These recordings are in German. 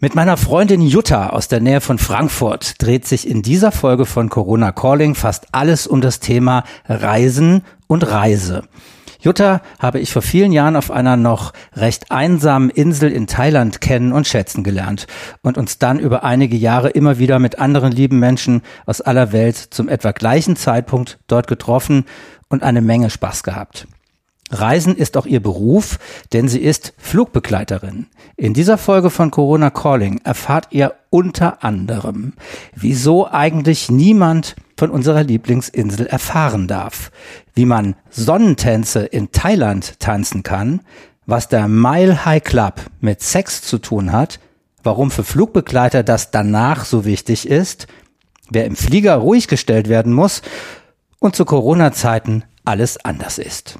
Mit meiner Freundin Jutta aus der Nähe von Frankfurt dreht sich in dieser Folge von Corona Calling fast alles um das Thema Reisen und Reise. Jutta habe ich vor vielen Jahren auf einer noch recht einsamen Insel in Thailand kennen und schätzen gelernt und uns dann über einige Jahre immer wieder mit anderen lieben Menschen aus aller Welt zum etwa gleichen Zeitpunkt dort getroffen und eine Menge Spaß gehabt. Reisen ist auch ihr Beruf, denn sie ist Flugbegleiterin. In dieser Folge von Corona Calling erfahrt ihr unter anderem, wieso eigentlich niemand von unserer Lieblingsinsel erfahren darf, wie man Sonnentänze in Thailand tanzen kann, was der Mile High Club mit Sex zu tun hat, warum für Flugbegleiter das danach so wichtig ist, wer im Flieger ruhig gestellt werden muss und zu Corona-Zeiten alles anders ist.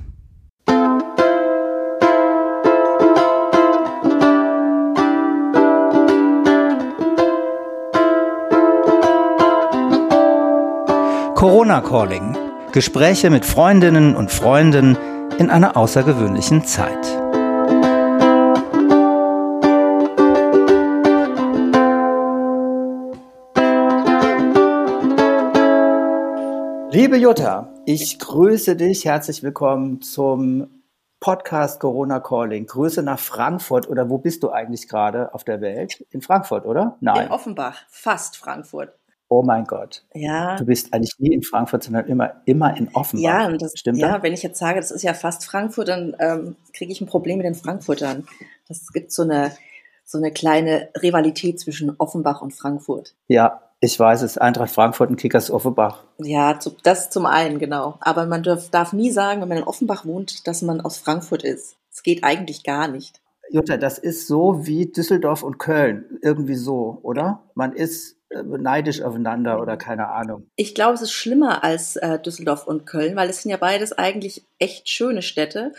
Corona Calling. Gespräche mit Freundinnen und Freunden in einer außergewöhnlichen Zeit. Liebe Jutta, ich grüße dich. Herzlich willkommen zum Podcast Corona Calling. Grüße nach Frankfurt oder wo bist du eigentlich gerade auf der Welt? In Frankfurt, oder? Nein. In Offenbach, fast Frankfurt oh mein Gott. Ja. Du bist eigentlich nie in Frankfurt, sondern immer, immer in Offenbach. Ja, und das stimmt. Ja, das? wenn ich jetzt sage, das ist ja fast Frankfurt, dann ähm, kriege ich ein Problem mit den Frankfurtern. Das gibt so eine, so eine kleine Rivalität zwischen Offenbach und Frankfurt. Ja, ich weiß es. Eintracht Frankfurt und Kickers Offenbach. Ja, das zum einen, genau. Aber man darf, darf nie sagen, wenn man in Offenbach wohnt, dass man aus Frankfurt ist. Es geht eigentlich gar nicht. Jutta, das ist so wie Düsseldorf und Köln. Irgendwie so, oder? Man ist neidisch aufeinander oder keine Ahnung. Ich glaube, es ist schlimmer als äh, Düsseldorf und Köln, weil es sind ja beides eigentlich echt schöne Städte.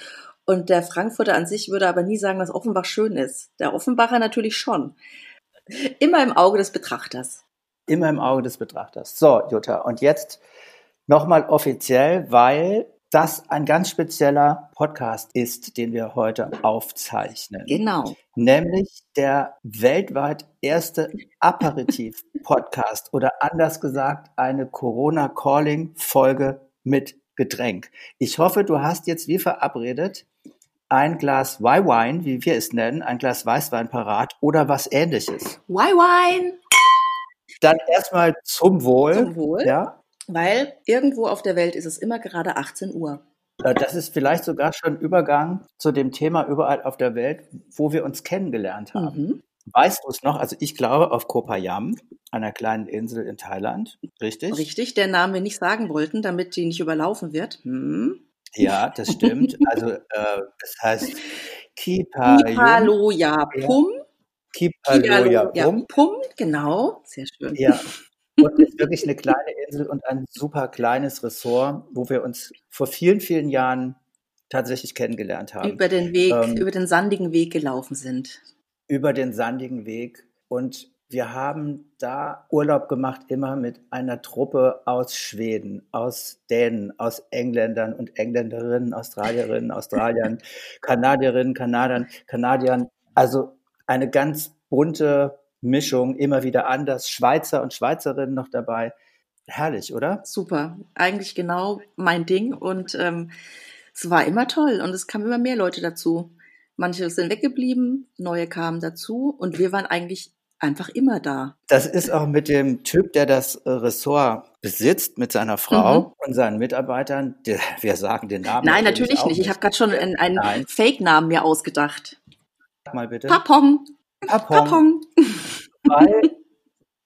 Und der Frankfurter an sich würde aber nie sagen, dass Offenbach schön ist. Der Offenbacher natürlich schon. Immer im Auge des Betrachters. Immer im Auge des Betrachters. So, Jutta, und jetzt nochmal offiziell, weil das ein ganz spezieller Podcast ist, den wir heute aufzeichnen. Genau. Nämlich der weltweit erste Aperitif-Podcast oder anders gesagt eine Corona-Calling-Folge mit Getränk. Ich hoffe, du hast jetzt wie verabredet ein Glas Y-Wine, wie wir es nennen, ein Glas Weißwein parat oder was ähnliches. Y-Wine! Dann erstmal zum Wohl. Zum Wohl. Ja. Weil irgendwo auf der Welt ist es immer gerade 18 Uhr. Äh, das ist vielleicht sogar schon Übergang zu dem Thema überall auf der Welt, wo wir uns kennengelernt haben. Mhm. Weißt du es noch? Also ich glaube auf Kopayam, einer kleinen Insel in Thailand, richtig? Richtig, der Namen wir nicht sagen wollten, damit die nicht überlaufen wird. Hm. Ja, das stimmt. Also äh, das heißt Kipaloya Pum. Kipaloya Pum. Pum, genau. Sehr schön. Ja, und ist wirklich eine kleine Insel und ein super kleines Ressort, wo wir uns vor vielen, vielen Jahren tatsächlich kennengelernt haben. Über den Weg, ähm, über den sandigen Weg gelaufen sind. Über den sandigen Weg. Und wir haben da Urlaub gemacht, immer mit einer Truppe aus Schweden, aus Dänen, aus Engländern und Engländerinnen, Australierinnen, Australiern, Kanadierinnen, Kanadern, Kanadiern. Also eine ganz bunte Mischung, immer wieder anders, Schweizer und Schweizerinnen noch dabei. Herrlich, oder? Super, eigentlich genau mein Ding und ähm, es war immer toll und es kamen immer mehr Leute dazu. Manche sind weggeblieben, neue kamen dazu und wir waren eigentlich einfach immer da. Das ist auch mit dem Typ, der das äh, Ressort besitzt, mit seiner Frau mhm. und seinen Mitarbeitern. Der, wir sagen den Namen. Nein, natürlich, natürlich nicht. Ich habe gerade schon einen, einen Fake-Namen mir ausgedacht. Sag mal bitte. Papong. Papong. Papong. Weil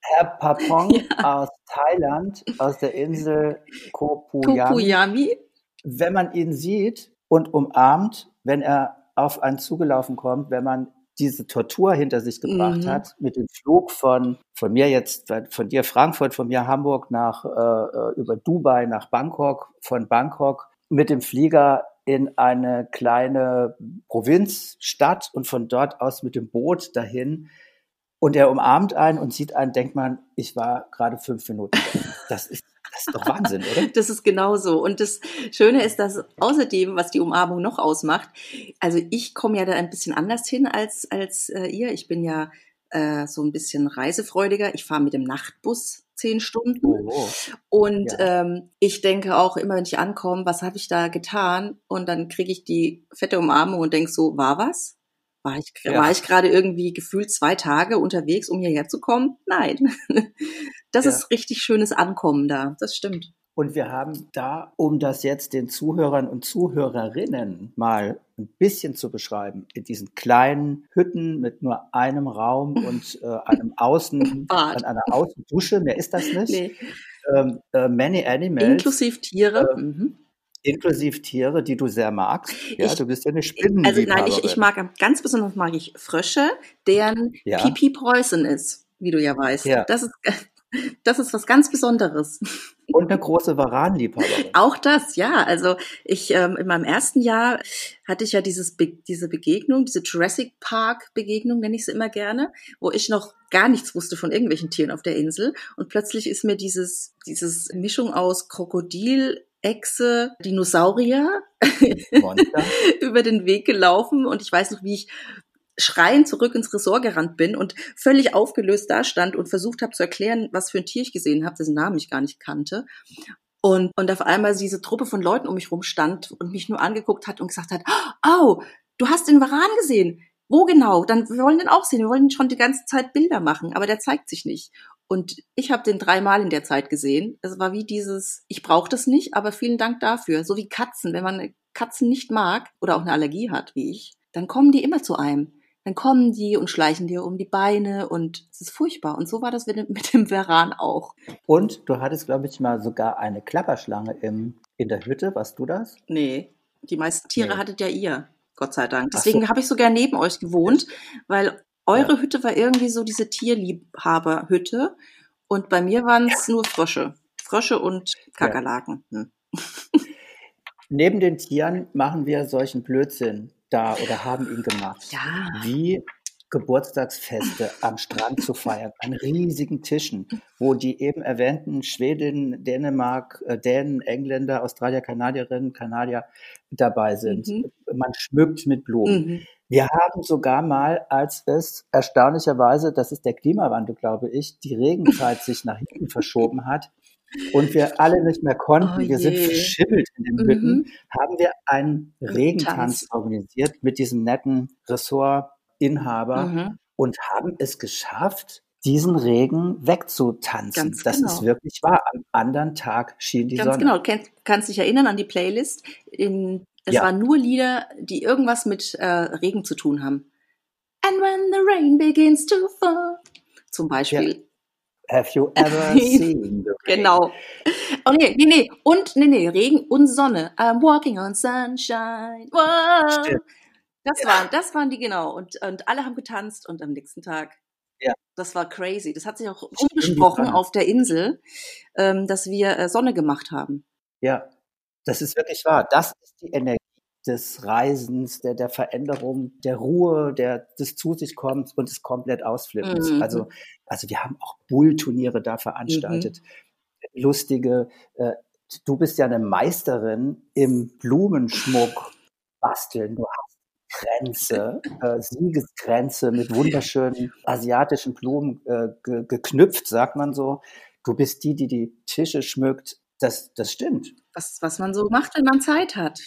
Herr Papong ja. aus Thailand, aus der Insel Kopuyami, wenn man ihn sieht und umarmt, wenn er auf einen zugelaufen kommt, wenn man diese Tortur hinter sich gebracht mhm. hat, mit dem Flug von, von mir jetzt, von dir Frankfurt, von mir Hamburg nach, äh, äh über Dubai nach Bangkok, von Bangkok mit dem Flieger in eine kleine Provinzstadt und von dort aus mit dem Boot dahin. Und er umarmt einen und sieht einen, denkt man, ich war gerade fünf Minuten da. Das ist, das ist doch Wahnsinn, oder? Das ist genauso. Und das Schöne ist, dass außerdem, was die Umarmung noch ausmacht, also ich komme ja da ein bisschen anders hin als, als äh, ihr. Ich bin ja äh, so ein bisschen reisefreudiger. Ich fahre mit dem Nachtbus zehn Stunden. Oh. Und Ja. ähm, ich denke auch immer, wenn ich ankomme, was habe ich da getan? Und dann kriege ich die fette Umarmung und denke so, war was? War ich, Ja. war ich gerade irgendwie gefühlt zwei Tage unterwegs, um hierher zu kommen? Nein. Das Ja. ist richtig schönes Ankommen da. Das stimmt. Und wir haben da, um das jetzt den Zuhörern und Zuhörerinnen mal ein bisschen zu beschreiben, in diesen kleinen Hütten mit nur einem Raum und äh, einem Außen, an einer Außendusche, mehr ist das nicht. Nee. Ähm, äh, many Animals, Inklusive Tiere. Äh, mhm. inklusive Tiere, die du sehr magst. Ja, Ich- du bist ja eine Also Spinnenliebhaberin. nein, ich, ich mag ganz besonders mag ich Frösche, deren Ja. Pipi Poison ist, wie du ja weißt. Ja. Das ist das ist was ganz Besonderes. Und eine große Varanliebhaberin. Auch das, ja. Also ich ähm, in meinem ersten Jahr hatte ich ja dieses Be diese Begegnung, diese Jurassic Park Begegnung nenne ich sie immer gerne, wo ich noch gar nichts wusste von irgendwelchen Tieren auf der Insel und plötzlich ist mir dieses dieses Mischung aus Krokodil Echse, Dinosaurier über den Weg gelaufen und ich weiß noch, wie ich schreiend zurück ins Ressort gerannt bin und völlig aufgelöst da stand und versucht habe zu erklären, was für ein Tier ich gesehen habe, dessen Namen ich gar nicht kannte. Und, und auf einmal diese Truppe von Leuten um mich rum stand und mich nur angeguckt hat und gesagt hat, oh, du hast den Varan gesehen. Wo genau? Dann wir wollen den auch sehen. Wir wollen schon die ganze Zeit Bilder machen, aber der zeigt sich nicht. Und ich habe den dreimal in der Zeit gesehen. Es war wie dieses, ich brauche das nicht, aber vielen Dank dafür. So wie Katzen. Wenn man Katzen nicht mag oder auch eine Allergie hat, wie ich, dann kommen die immer zu einem. Dann kommen die und schleichen dir um die Beine und es ist furchtbar. Und so war das mit dem, Veran auch. Und du hattest, glaube ich, mal sogar eine Klapperschlange im, in der Hütte. Warst du das? Nee, die meisten Tiere Nee. hattet ja ihr, Gott sei Dank. Ach so. Deswegen habe ich sogar neben euch gewohnt, weil eure Hütte war irgendwie so diese Tierliebhaberhütte und bei mir waren es nur Frösche. Frösche und Kakerlaken. Hm. Neben den Tieren machen wir solchen Blödsinn da oder haben ihn gemacht. Ja. Wie Geburtstagsfeste am Strand zu feiern, an riesigen Tischen, wo die eben erwähnten Schwedinnen, Dänemark, äh, Dänen, Engländer, Australier, Kanadierinnen, Kanadier dabei sind. Mhm. Man schmückt mit Blumen. Mhm. Wir haben sogar mal, als es erstaunlicherweise, das ist der Klimawandel, glaube ich, die Regenzeit sich nach hinten verschoben hat und wir alle nicht mehr konnten, Oh wir sind verschimmelt in den Mhm. Hütten, haben wir einen Tanz. Regentanz organisiert mit diesem netten Ressortinhaber Mhm. und haben es geschafft, diesen Regen wegzutanzen. Ganz das genau. ist wirklich wahr. Am anderen Tag schien die Ganz Sonne. genau. Du kannst dich erinnern an die Playlist. In, es Ja. waren nur Lieder, die irgendwas mit äh, Regen zu tun haben. And when the rain begins to fall. Zum Beispiel. Have you ever seen the rain? Genau. Oh nee, nee, nee. Und, nee, nee, Regen und Sonne. I'm walking on sunshine. Wow. Stimmt. Das waren, das waren die genau. Und, und alle haben getanzt und am nächsten Tag. Ja. Das war crazy. Das hat sich auch Sonne. auf der Insel, ähm, dass wir äh, Sonne gemacht haben. Ja, das ist wirklich wahr. Das ist die Energie des Reisens, der, der Veränderung, der Ruhe, der, des zu sich kommens und des komplett Ausflippens. Mhm. Also, also wir haben auch Bullturniere da veranstaltet. Lustige, äh, du bist ja eine Meisterin im Blumenschmuck basteln. Du hast Kränze, äh, Siegeskränze mit wunderschönen asiatischen Blumen äh, ge geknüpft, sagt man so. Du bist die, die die Tische schmückt. Das, das stimmt. Was, was man so macht, wenn man Zeit hat.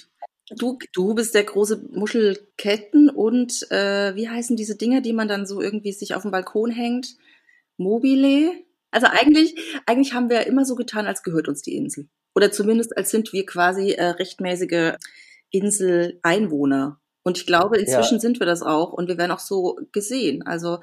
Du, du bist der große Muschelketten und äh, wie heißen diese Dinger, die man dann so irgendwie sich auf den Balkon hängt? Mobile? Also eigentlich, eigentlich haben wir immer so getan, als gehört uns die Insel. Oder zumindest als sind wir quasi äh, rechtmäßige Insel-Einwohner. Und ich glaube, inzwischen Ja. sind wir das auch und wir werden auch so gesehen. Also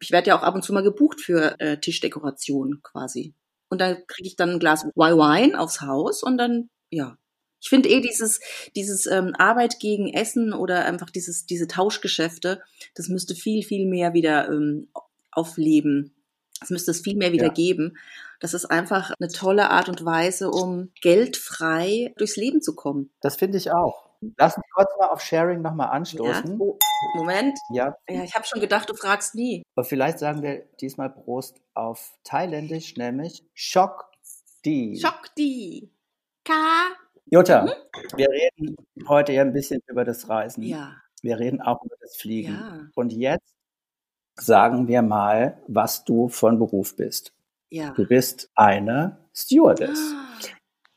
ich werde ja auch ab und zu mal gebucht für äh, Tischdekoration quasi. Und da kriege ich dann ein Glas Wein aufs Haus und dann, ja. Ich finde eh dieses, dieses ähm, Arbeit gegen Essen oder einfach dieses, diese Tauschgeschäfte, das müsste viel, viel mehr wieder ähm, aufleben. Das müsste es viel mehr wieder Ja. geben. Das ist einfach eine tolle Art und Weise, um geldfrei durchs Leben zu kommen. Das finde ich auch. Lass uns kurz mal auf Sharing nochmal Ja. anstoßen. Oh, Moment. Ja. Ja, ich habe schon gedacht, du fragst nie. Aber vielleicht sagen wir diesmal Prost auf Thailändisch, nämlich Shock die. Schock die. Ka. Jutta, wir reden heute ja ein bisschen über das Reisen. Ja. Wir reden auch über das Fliegen. Ja. Und jetzt sagen wir mal, was du von Beruf bist. Ja. Du bist eine Stewardess.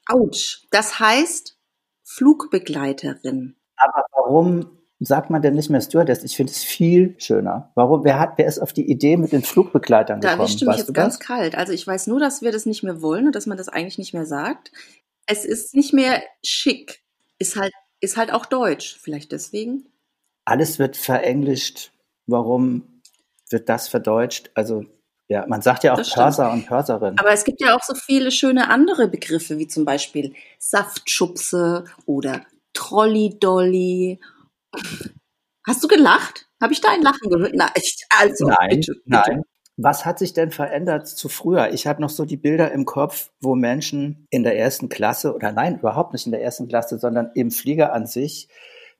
Autsch. Das heißt Flugbegleiterin. Aber warum sagt man denn nicht mehr Stewardess? Ich finde es viel schöner. Warum? Wer hat, wer ist auf die Idee mit den Flugbegleitern Da gekommen? erwischt du mich Weißt jetzt ganz das? kalt. Also ich weiß nur, dass wir das nicht mehr wollen und dass man das eigentlich nicht mehr sagt. Es ist nicht mehr schick. Ist halt, ist halt auch deutsch. Vielleicht deswegen. Alles wird verenglischt. Warum wird das verdeutscht? Also, ja, man sagt ja auch. Pörser und Pörserin. Aber es gibt ja auch so viele schöne andere Begriffe, wie zum Beispiel Saftschubse oder Trolley-Dolly. Hast du gelacht? Habe ich da ein Lachen gehört? Na, ich, also, Nein, bitte, bitte. nein. Was hat sich denn verändert zu früher? Ich habe noch so die Bilder im Kopf, wo Menschen in der ersten Klasse oder nein, überhaupt nicht in der ersten Klasse, sondern im Flieger an sich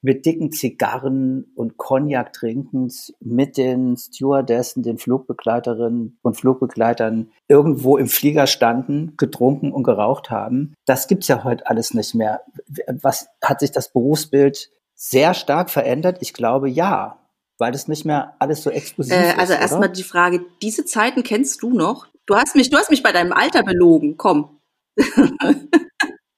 mit dicken Zigarren und Cognac trinkend mit den Stewardessen, den Flugbegleiterinnen und Flugbegleitern irgendwo im Flieger standen, getrunken und geraucht haben. Das gibt's ja heute alles nicht mehr. Was hat sich das Berufsbild sehr stark verändert? Ich glaube ja, weil das nicht mehr alles so exklusiv Äh, also ist. erstmal oder? die Frage, diese Zeiten kennst du noch? Du hast mich, du hast mich bei deinem Alter belogen. Komm.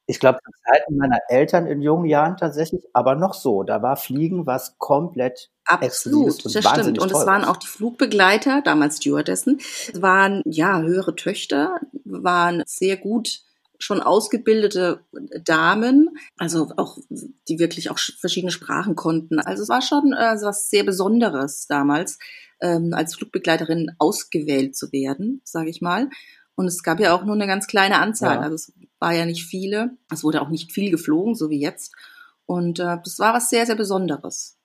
Ich glaube, zu Zeiten meiner Eltern in jungen Jahren tatsächlich, aber noch so. Da war Fliegen was komplett Absolut, und das stimmt. Und es waren auch die Flugbegleiter, damals Stewardessen, es waren ja höhere Töchter, waren sehr gut schon ausgebildete Damen, also auch die wirklich auch sch- verschiedene Sprachen konnten. Also es war schon äh, was sehr Besonderes damals, ähm, als Flugbegleiterin ausgewählt zu werden, sage ich mal. Und es gab ja auch nur eine ganz kleine Anzahl, Ja. also es war ja nicht viele. Es wurde auch nicht viel geflogen, so wie jetzt. Und äh, das war was sehr, sehr Besonderes.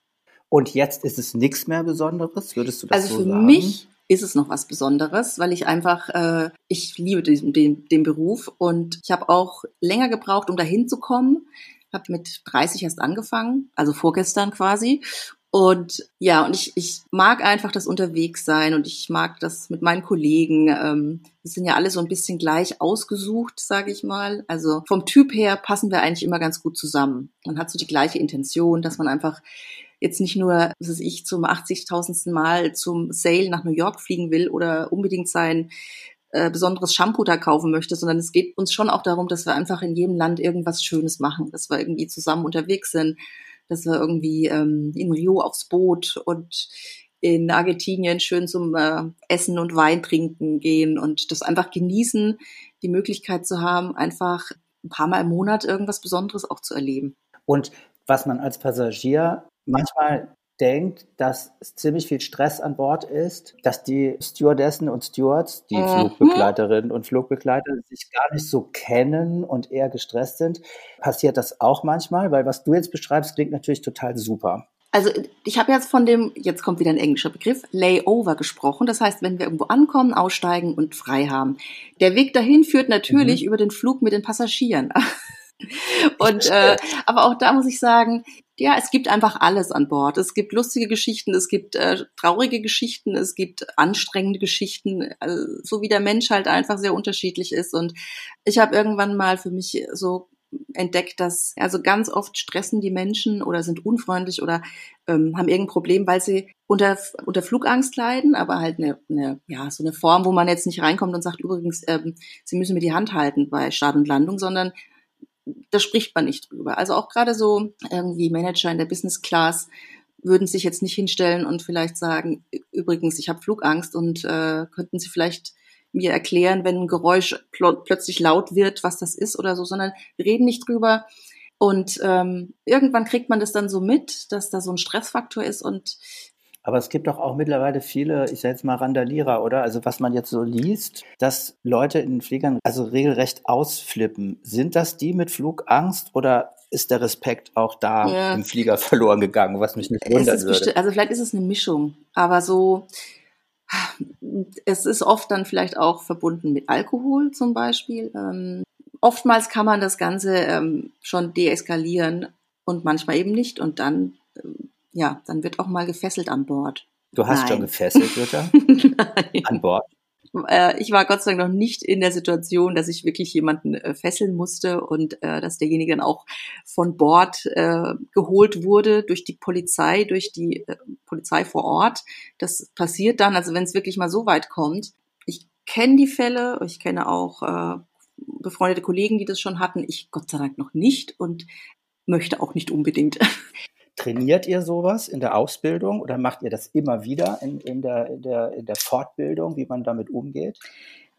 Und jetzt ist es nichts mehr Besonderes, würdest du das Also so für sagen? mich ist es noch was Besonderes, weil ich einfach, äh, ich liebe diesen, den, den Beruf und ich habe auch länger gebraucht, um dahin zu kommen. Habe mit 30 erst angefangen, also vorgestern quasi. Und ja, und ich, ich mag einfach das Unterwegssein und ich mag das mit meinen Kollegen. Ähm, wir sind ja alle so ein bisschen gleich ausgesucht, sage ich mal. Also vom Typ her passen wir eigentlich immer ganz gut zusammen. Man hat so die gleiche Intention, dass man einfach jetzt nicht nur, was ich, zum 80.000. Mal zum Sale nach New York fliegen will oder unbedingt sein äh, besonderes Shampoo da kaufen möchte, sondern es geht uns schon auch darum, dass wir einfach in jedem Land irgendwas Schönes machen, dass wir irgendwie zusammen unterwegs sind, dass wir irgendwie ähm, in Rio aufs Boot und in Argentinien schön zum äh, Essen und Wein trinken gehen und das einfach genießen, die Möglichkeit zu haben, einfach ein paar Mal im Monat irgendwas Besonderes auch zu erleben. Und was man als Passagier manchmal denkt, dass es ziemlich viel Stress an Bord ist, dass die Stewardessen und Stewards, die Mhm. Flugbegleiterinnen und Flugbegleiter, sich gar nicht so kennen und eher gestresst sind. Passiert das auch manchmal? Weil was du jetzt beschreibst, klingt natürlich total super. Also ich habe jetzt von dem, jetzt kommt wieder ein englischer Begriff, Layover gesprochen. Das heißt, wenn wir irgendwo ankommen, aussteigen und frei haben. Der Weg dahin führt natürlich Mhm. über den Flug mit den Passagieren. und äh, aber auch da muss ich sagen, ja, es gibt einfach alles an Bord. Es gibt lustige Geschichten, es gibt äh, traurige Geschichten, es gibt anstrengende Geschichten, also, so wie der Mensch halt einfach sehr unterschiedlich ist. Und ich habe irgendwann mal für mich so entdeckt, dass also ganz oft stressen die Menschen oder sind unfreundlich oder ähm, haben irgendein Problem, weil sie unter, unter Flugangst leiden, aber halt eine, eine, ja, so eine Form, wo man jetzt nicht reinkommt und sagt, übrigens, ähm, sie müssen mir die Hand halten bei Start und Landung, sondern da spricht man nicht drüber. Also auch gerade so irgendwie Manager in der Business Class würden sich jetzt nicht hinstellen und vielleicht sagen, übrigens, ich habe Flugangst und äh, könnten Sie vielleicht mir erklären, wenn ein Geräusch pl plötzlich laut wird, was das ist oder so, sondern reden nicht drüber. Und ähm, irgendwann kriegt man das dann so mit, dass da so ein Stressfaktor ist und Aber es gibt doch auch mittlerweile viele, ich sage jetzt mal Randalierer, oder? Also was man jetzt so liest, dass Leute in den Fliegern also regelrecht ausflippen. Sind das die mit Flugangst oder ist der Respekt auch da Ja. im Flieger verloren gegangen, was mich nicht wundern würde? also vielleicht ist es eine Mischung, aber so es ist oft dann vielleicht auch verbunden mit Alkohol zum Beispiel. Ähm, oftmals kann man das Ganze ähm, schon deeskalieren und manchmal eben nicht und dann ähm, ja, dann wird auch mal gefesselt an Bord. Du hast Nein. schon gefesselt, Jutta, Nein. an Bord. Äh, ich war Gott sei Dank noch nicht in der Situation, dass ich wirklich jemanden äh, fesseln musste und äh, dass derjenige dann auch von Bord äh, geholt wurde durch die Polizei, durch die äh, Polizei vor Ort. Das passiert dann, also wenn es wirklich mal so weit kommt. Ich kenne die Fälle, ich kenne auch befreundete Kollegen, die das schon hatten. Ich Gott sei Dank noch nicht und möchte auch nicht unbedingt. Trainiert ihr sowas in der Ausbildung oder macht ihr das immer wieder in, in, der, in, der, in der Fortbildung, wie man damit umgeht?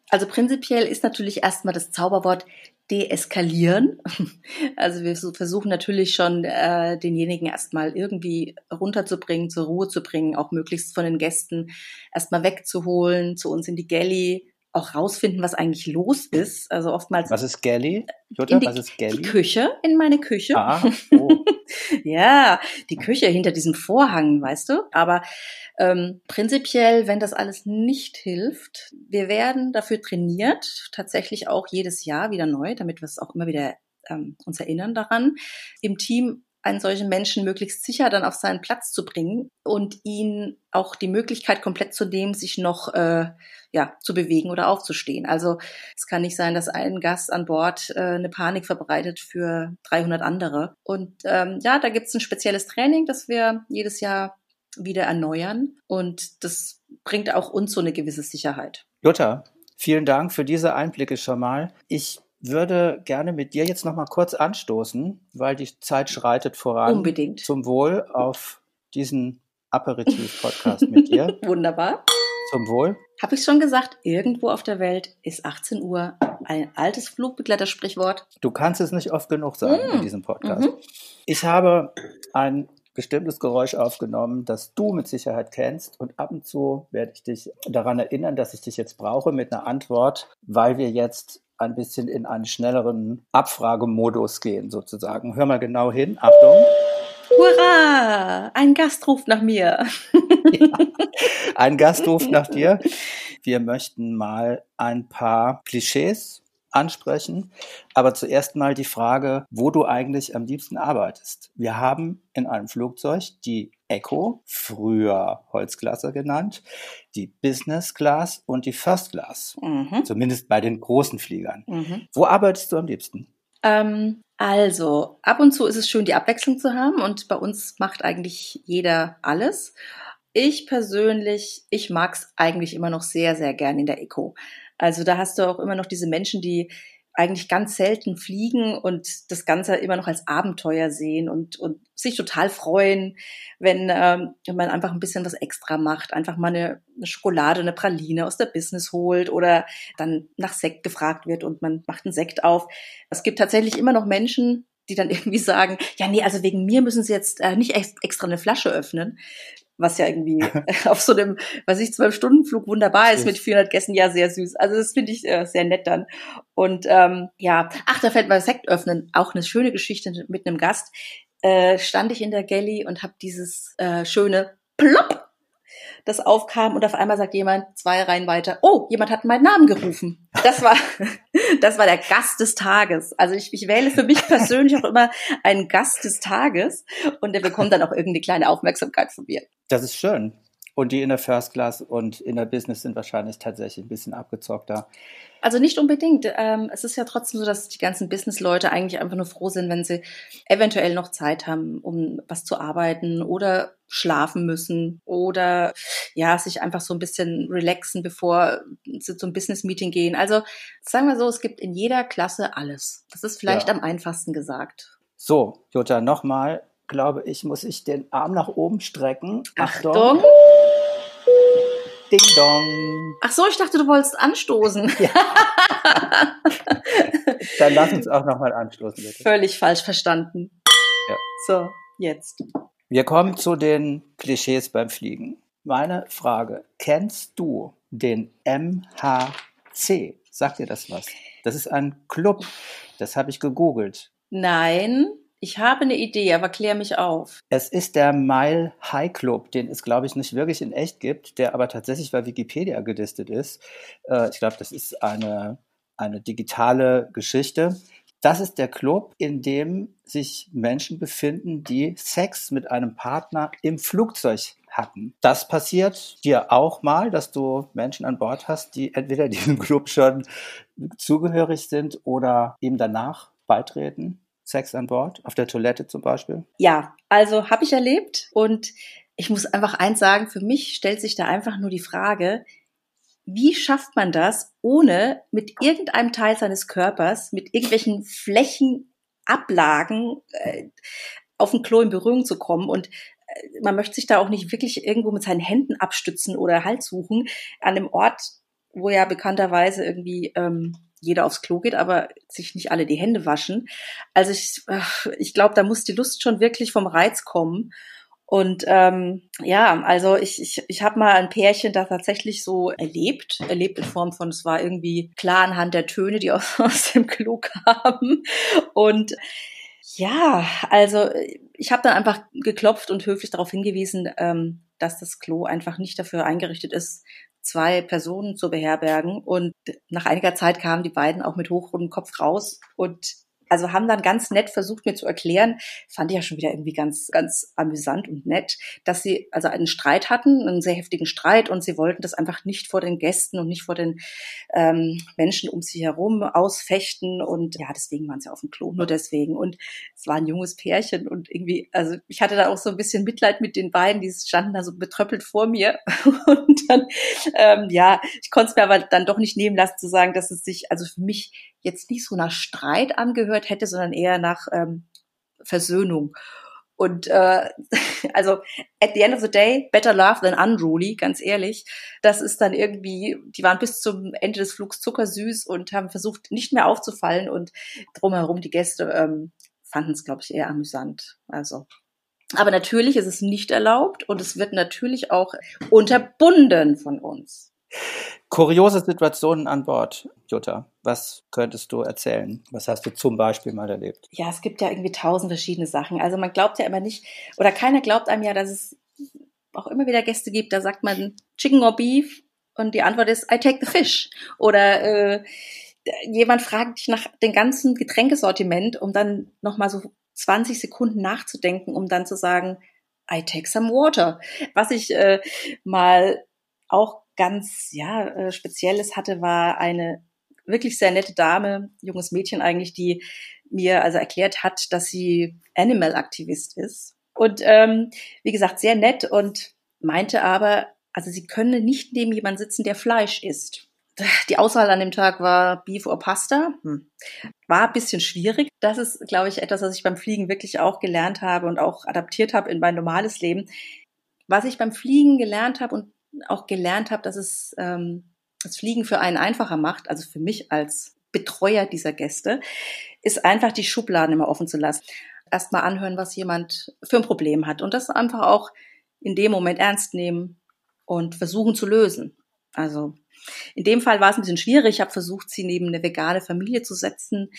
Also prinzipiell ist natürlich erstmal das Zauberwort deeskalieren. Also wir versuchen natürlich schon äh, denjenigen erstmal irgendwie runterzubringen, zur Ruhe zu bringen, auch möglichst von den Gästen erstmal wegzuholen, zu uns in die Galley, auch rausfinden, was eigentlich los ist. Also oftmals. Was ist Galley? Jutta, die, was ist Galley? Die Küche, in meine Küche. Ah, oh. ja, die Küche hinter diesem Vorhang, weißt du. Aber ähm, prinzipiell, wenn das alles nicht hilft, wir werden dafür trainiert, tatsächlich auch jedes Jahr wieder neu, damit wir es auch immer wieder ähm, uns erinnern daran, im Team einen solchen Menschen möglichst sicher dann auf seinen Platz zu bringen und ihn auch die Möglichkeit komplett zu nehmen, sich noch äh, ja zu bewegen oder aufzustehen. Also es kann nicht sein, dass ein Gast an Bord äh, eine Panik verbreitet für 300 andere. Und ähm, ja, da gibt es ein spezielles Training, das wir jedes Jahr wieder erneuern und das bringt auch uns so eine gewisse Sicherheit. Jutta, vielen Dank für diese Einblicke schon mal. Ich würde gerne mit dir jetzt noch mal kurz anstoßen, weil die Zeit schreitet voran. Unbedingt. Zum Wohl auf diesen Aperitif-Podcast mit dir. Wunderbar. Zum Wohl. Habe ich schon gesagt, irgendwo auf der Welt ist 18 Uhr ein altes Flugbegleitersprichwort. Du kannst es nicht oft genug sagen mm. in diesem Podcast. Mhm. Ich habe ein bestimmtes Geräusch aufgenommen, das du mit Sicherheit kennst. Und ab und zu werde ich dich daran erinnern, dass ich dich jetzt brauche mit einer Antwort, weil wir jetzt ein bisschen in einen schnelleren Abfragemodus gehen, sozusagen. Hör mal genau hin. Achtung. Hurra! Ein Gast ruft nach mir. ja, ein Gast ruft nach dir. Wir möchten mal ein paar Klischees ansprechen. Aber zuerst mal die Frage, wo du eigentlich am liebsten arbeitest. Wir haben in einem Flugzeug die Echo, früher Holzklasse genannt, die Business Class und die First Class. Mhm. Zumindest bei den großen Fliegern. Mhm. Wo arbeitest du am liebsten? Ähm, also, ab und zu ist es schön, die Abwechslung zu haben und bei uns macht eigentlich jeder alles. Ich persönlich, ich mag es eigentlich immer noch sehr, sehr gern in der Eco. Also da hast du auch immer noch diese Menschen, die eigentlich ganz selten fliegen und das Ganze immer noch als Abenteuer sehen und, und sich total freuen, wenn, ähm, wenn man einfach ein bisschen was extra macht, einfach mal eine, eine Schokolade, eine Praline aus der Business holt oder dann nach Sekt gefragt wird und man macht einen Sekt auf. Es gibt tatsächlich immer noch Menschen, die dann irgendwie sagen, ja, nee, also wegen mir müssen sie jetzt äh, nicht extra eine Flasche öffnen was ja irgendwie auf so einem, weiß ich, zwölf Stunden Flug wunderbar ist mit 400 Gästen, ja sehr süß. Also das finde ich äh, sehr nett dann. Und ähm, ja, ach, da fällt mal Sekt öffnen, auch eine schöne Geschichte mit einem Gast. Äh, stand ich in der Galley und habe dieses äh, schöne Plopp das aufkam und auf einmal sagt jemand zwei Reihen weiter, oh, jemand hat meinen Namen gerufen. Das war, das war der Gast des Tages. Also ich, ich wähle für mich persönlich auch immer einen Gast des Tages und der bekommt dann auch irgendeine kleine Aufmerksamkeit von mir. Das ist schön. Und die in der First Class und in der Business sind wahrscheinlich tatsächlich ein bisschen abgezockter. Also nicht unbedingt. Ähm, es ist ja trotzdem so, dass die ganzen Business-Leute eigentlich einfach nur froh sind, wenn sie eventuell noch Zeit haben, um was zu arbeiten oder schlafen müssen oder ja, sich einfach so ein bisschen relaxen, bevor sie zum Business-Meeting gehen. Also sagen wir so, es gibt in jeder Klasse alles. Das ist vielleicht ja. am einfachsten gesagt. So, Jutta, nochmal glaube ich, muss ich den Arm nach oben strecken. Achtung. Achtung. Ding dong. Ach so, ich dachte, du wolltest anstoßen. Ja. Dann lass uns auch nochmal anstoßen, bitte. Völlig falsch verstanden. Ja. So, jetzt. Wir kommen zu den Klischees beim Fliegen. Meine Frage, kennst du den MHC? Sagt dir das was? Das ist ein Club. Das habe ich gegoogelt. Nein, ich habe eine Idee, aber klär mich auf. Es ist der Mile High Club, den es, glaube ich, nicht wirklich in echt gibt, der aber tatsächlich bei Wikipedia gelistet ist. Äh, ich glaube, das ist eine, eine digitale Geschichte. Das ist der Club, in dem sich Menschen befinden, die Sex mit einem Partner im Flugzeug hatten. Das passiert dir auch mal, dass du Menschen an Bord hast, die entweder diesem Club schon zugehörig sind oder eben danach beitreten? Sex an Bord, auf der Toilette zum Beispiel? Ja, also habe ich erlebt und ich muss einfach eins sagen, für mich stellt sich da einfach nur die Frage, wie schafft man das, ohne mit irgendeinem Teil seines Körpers, mit irgendwelchen Flächenablagen äh, auf dem Klo in Berührung zu kommen und äh, man möchte sich da auch nicht wirklich irgendwo mit seinen Händen abstützen oder Halt suchen an dem Ort, wo ja bekannterweise irgendwie ähm, jeder aufs Klo geht, aber sich nicht alle die Hände waschen. Also ich, ich glaube, da muss die Lust schon wirklich vom Reiz kommen. Und ähm, ja, also ich, ich, ich habe mal ein Pärchen da tatsächlich so erlebt, erlebt in Form von, es war irgendwie klar anhand der Töne, die aus, aus dem Klo kamen. Und ja, also ich habe dann einfach geklopft und höflich darauf hingewiesen, ähm, dass das Klo einfach nicht dafür eingerichtet ist, zwei Personen zu beherbergen. Und nach einiger Zeit kamen die beiden auch mit hochrotem Kopf raus und also haben dann ganz nett versucht, mir zu erklären, fand ich ja schon wieder irgendwie ganz, ganz amüsant und nett, dass sie also einen Streit hatten, einen sehr heftigen Streit und sie wollten das einfach nicht vor den Gästen und nicht vor den ähm, Menschen um sie herum ausfechten und ja, deswegen waren sie auf dem Klo, nur deswegen. Und es war ein junges Pärchen und irgendwie, also ich hatte da auch so ein bisschen Mitleid mit den beiden, die standen da so betröppelt vor mir und dann, ähm, ja, ich konnte es mir aber dann doch nicht nehmen lassen zu sagen, dass es sich, also für mich jetzt nicht so nach Streit angehört hätte, sondern eher nach ähm, Versöhnung. Und äh, also at the end of the day, better love than unruly, ganz ehrlich. Das ist dann irgendwie, die waren bis zum Ende des Flugs zuckersüß und haben versucht, nicht mehr aufzufallen und drumherum die Gäste ähm, fanden es, glaube ich, eher amüsant. Also. Aber natürlich ist es nicht erlaubt und es wird natürlich auch unterbunden von uns. Kuriose Situationen an Bord, Jutta. Was könntest du erzählen? Was hast du zum Beispiel mal erlebt? Ja, es gibt ja irgendwie tausend verschiedene Sachen. Also man glaubt ja immer nicht, oder keiner glaubt einem ja, dass es auch immer wieder Gäste gibt, da sagt man Chicken or Beef und die Antwort ist I take the fish. Oder äh, jemand fragt dich nach dem ganzen Getränkesortiment, um dann nochmal so 20 Sekunden nachzudenken, um dann zu sagen, I take some water. Was ich äh, mal auch ganz ja äh, Spezielles hatte, war eine wirklich sehr nette Dame, junges Mädchen eigentlich, die mir also erklärt hat, dass sie Animal-Aktivist ist. Und ähm, wie gesagt, sehr nett und meinte aber, also sie könne nicht neben jemand sitzen, der Fleisch isst. Die Auswahl an dem Tag war Beef or Pasta. Hm. War ein bisschen schwierig. Das ist, glaube ich, etwas, was ich beim Fliegen wirklich auch gelernt habe und auch adaptiert habe in mein normales Leben. Was ich beim Fliegen gelernt habe und auch gelernt habe, dass es ähm, das Fliegen für einen einfacher macht, also für mich als Betreuer dieser Gäste, ist einfach die Schubladen immer offen zu lassen. Erstmal anhören, was jemand für ein Problem hat und das einfach auch in dem Moment ernst nehmen und versuchen zu lösen. Also in dem Fall war es ein bisschen schwierig. Ich habe versucht, sie neben eine vegane Familie zu setzen.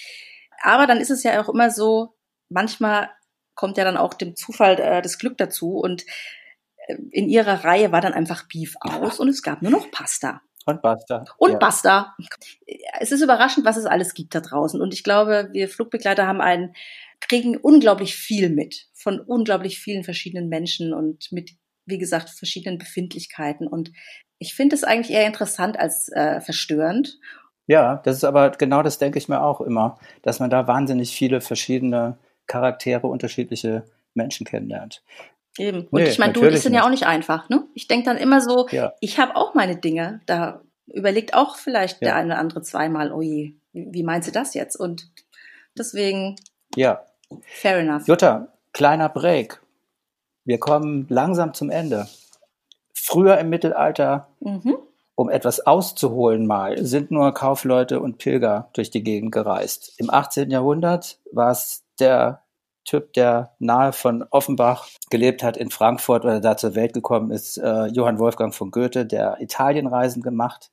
Aber dann ist es ja auch immer so, manchmal kommt ja dann auch dem Zufall äh, das Glück dazu und in ihrer Reihe war dann einfach Beef aus und es gab nur noch Pasta. Und Pasta. Und ja. Pasta. Es ist überraschend, was es alles gibt da draußen. Und ich glaube, wir Flugbegleiter haben einen, kriegen unglaublich viel mit von unglaublich vielen verschiedenen Menschen und mit, wie gesagt, verschiedenen Befindlichkeiten. Und ich finde es eigentlich eher interessant als äh, verstörend. Ja, das ist aber genau das denke ich mir auch immer, dass man da wahnsinnig viele verschiedene Charaktere, unterschiedliche Menschen kennenlernt. Eben. Und nee, ich meine, du, die sind ja auch nicht einfach, ne? Ich denke dann immer so, ja. ich habe auch meine Dinge. Da überlegt auch vielleicht ja. der eine oder andere zweimal, oh je, wie meinst du das jetzt? Und deswegen. Ja. Fair enough. Jutta, kleiner Break. Wir kommen langsam zum Ende. Früher im Mittelalter, mhm. um etwas auszuholen mal, sind nur Kaufleute und Pilger durch die Gegend gereist. Im 18. Jahrhundert war es der Typ, der nahe von Offenbach gelebt hat in Frankfurt oder da zur Welt gekommen ist, äh, Johann Wolfgang von Goethe, der Italienreisen gemacht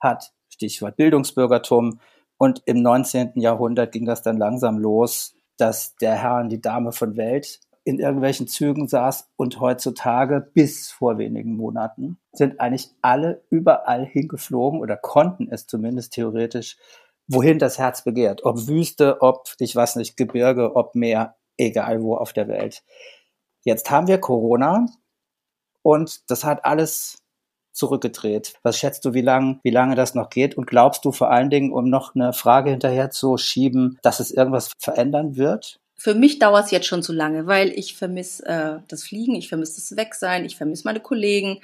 hat, Stichwort Bildungsbürgertum. Und im 19. Jahrhundert ging das dann langsam los, dass der Herr und die Dame von Welt in irgendwelchen Zügen saß und heutzutage bis vor wenigen Monaten sind eigentlich alle überall hingeflogen oder konnten es zumindest theoretisch, wohin das Herz begehrt. Ob Wüste, ob, ich weiß nicht, Gebirge, ob Meer, egal wo auf der Welt. Jetzt haben wir Corona und das hat alles zurückgedreht. Was schätzt du, wie lange wie lange das noch geht? Und glaubst du vor allen Dingen, um noch eine Frage hinterher zu schieben, dass es irgendwas verändern wird? Für mich dauert es jetzt schon zu lange, weil ich vermisse äh, das Fliegen, ich vermisse das Wegsein, ich vermisse meine Kollegen.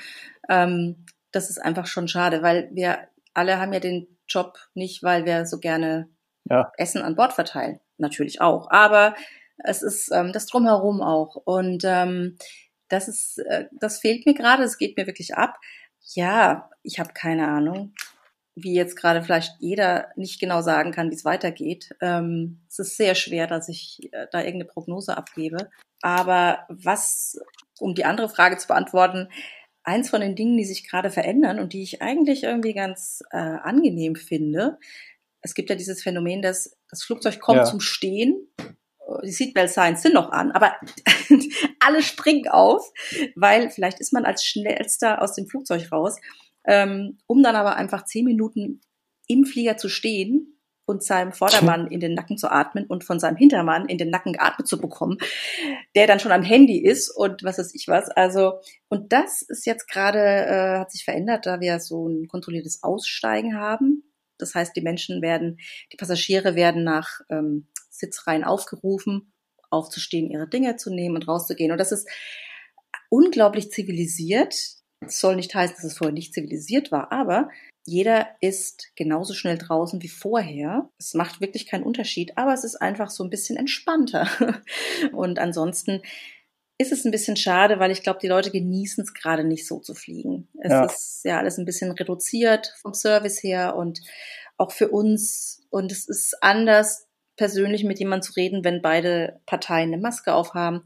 Ähm, das ist einfach schon schade, weil wir alle haben ja den Job nicht, weil wir so gerne ja. Essen an Bord verteilen. Natürlich auch. Aber es ist ähm, das drumherum auch. Und ähm, das ist, äh, das fehlt mir gerade, es geht mir wirklich ab. Ja, ich habe keine Ahnung, wie jetzt gerade vielleicht jeder nicht genau sagen kann, wie es weitergeht. Ähm, es ist sehr schwer, dass ich äh, da irgendeine Prognose abgebe. Aber was, um die andere Frage zu beantworten, eins von den Dingen, die sich gerade verändern und die ich eigentlich irgendwie ganz äh, angenehm finde, es gibt ja dieses Phänomen, dass das Flugzeug kommt ja. zum Stehen die Seatbelt-Signs sind noch an, aber alle springen auf, weil vielleicht ist man als schnellster aus dem Flugzeug raus, ähm, um dann aber einfach zehn Minuten im Flieger zu stehen und seinem Vordermann in den Nacken zu atmen und von seinem Hintermann in den Nacken geatmet zu bekommen, der dann schon am Handy ist und was weiß ich was. Also, und das ist jetzt gerade, äh, hat sich verändert, da wir so ein kontrolliertes Aussteigen haben. Das heißt, die Menschen werden, die Passagiere werden nach ähm, Sitzreihen aufgerufen, aufzustehen, ihre Dinge zu nehmen und rauszugehen. Und das ist unglaublich zivilisiert. Das soll nicht heißen, dass es vorher nicht zivilisiert war, aber jeder ist genauso schnell draußen wie vorher. Es macht wirklich keinen Unterschied, aber es ist einfach so ein bisschen entspannter. Und ansonsten ist es ein bisschen schade, weil ich glaube, die Leute genießen es gerade nicht so zu fliegen. Es ja. ist ja alles ein bisschen reduziert vom Service her und auch für uns. Und es ist anders persönlich mit jemandem zu reden, wenn beide Parteien eine Maske aufhaben.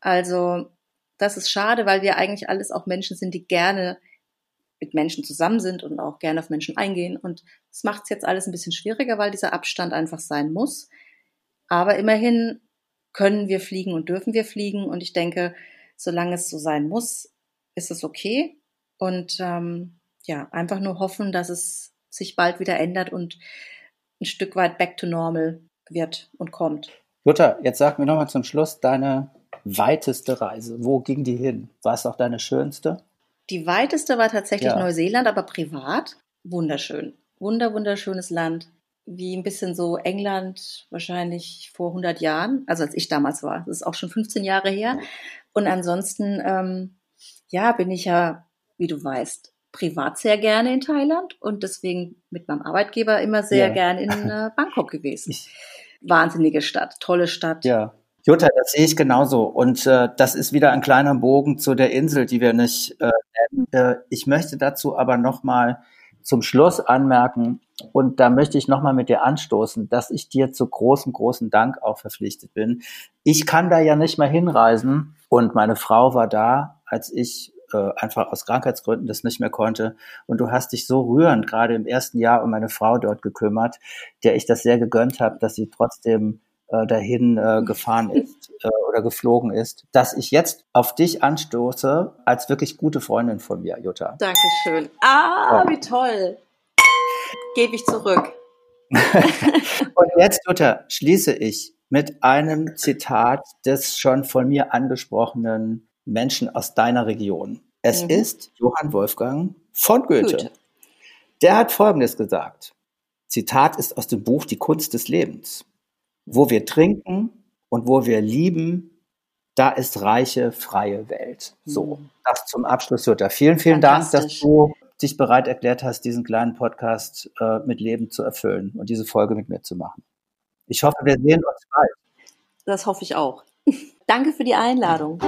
Also das ist schade, weil wir eigentlich alles auch Menschen sind, die gerne mit Menschen zusammen sind und auch gerne auf Menschen eingehen. Und das macht es jetzt alles ein bisschen schwieriger, weil dieser Abstand einfach sein muss. Aber immerhin können wir fliegen und dürfen wir fliegen. Und ich denke, solange es so sein muss, ist es okay. Und ähm, ja, einfach nur hoffen, dass es sich bald wieder ändert und ein Stück weit back to normal wird und kommt. Jutta, jetzt sag mir nochmal zum Schluss deine weiteste Reise. Wo ging die hin? War es auch deine schönste? Die weiteste war tatsächlich ja. Neuseeland, aber privat. Wunderschön. Wunder, wunderschönes Land. Wie ein bisschen so England wahrscheinlich vor 100 Jahren, also als ich damals war. Das ist auch schon 15 Jahre her. Und ansonsten, ähm, ja, bin ich ja, wie du weißt, privat sehr gerne in Thailand und deswegen mit meinem Arbeitgeber immer sehr ja. gern in äh, Bangkok gewesen. Wahnsinnige Stadt, tolle Stadt. Ja. Jutta, das sehe ich genauso. Und äh, das ist wieder ein kleiner Bogen zu der Insel, die wir nicht äh, nennen. Äh, ich möchte dazu aber nochmal zum Schluss anmerken, und da möchte ich nochmal mit dir anstoßen, dass ich dir zu großem, großen Dank auch verpflichtet bin. Ich kann da ja nicht mehr hinreisen und meine Frau war da, als ich äh, einfach aus Krankheitsgründen das nicht mehr konnte. Und du hast dich so rührend gerade im ersten Jahr um meine Frau dort gekümmert, der ich das sehr gegönnt habe, dass sie trotzdem äh, dahin äh, gefahren ist äh, oder geflogen ist, dass ich jetzt auf dich anstoße als wirklich gute Freundin von mir, Jutta. Dankeschön. Ah, ja. wie toll. Gebe ich zurück. Und jetzt, Jutta, schließe ich mit einem Zitat des schon von mir angesprochenen Menschen aus deiner Region. Es mhm. ist Johann Wolfgang von Goethe. Goethe. Der hat Folgendes gesagt. Zitat ist aus dem Buch Die Kunst des Lebens. Wo wir trinken und wo wir lieben, da ist reiche, freie Welt. So, mhm. das zum Abschluss, Jutta. Vielen, vielen Dank, dass du dich bereit erklärt hast, diesen kleinen Podcast äh, mit Leben zu erfüllen und diese Folge mit mir zu machen. Ich hoffe, wir sehen uns bald. Das hoffe ich auch. Danke für die Einladung.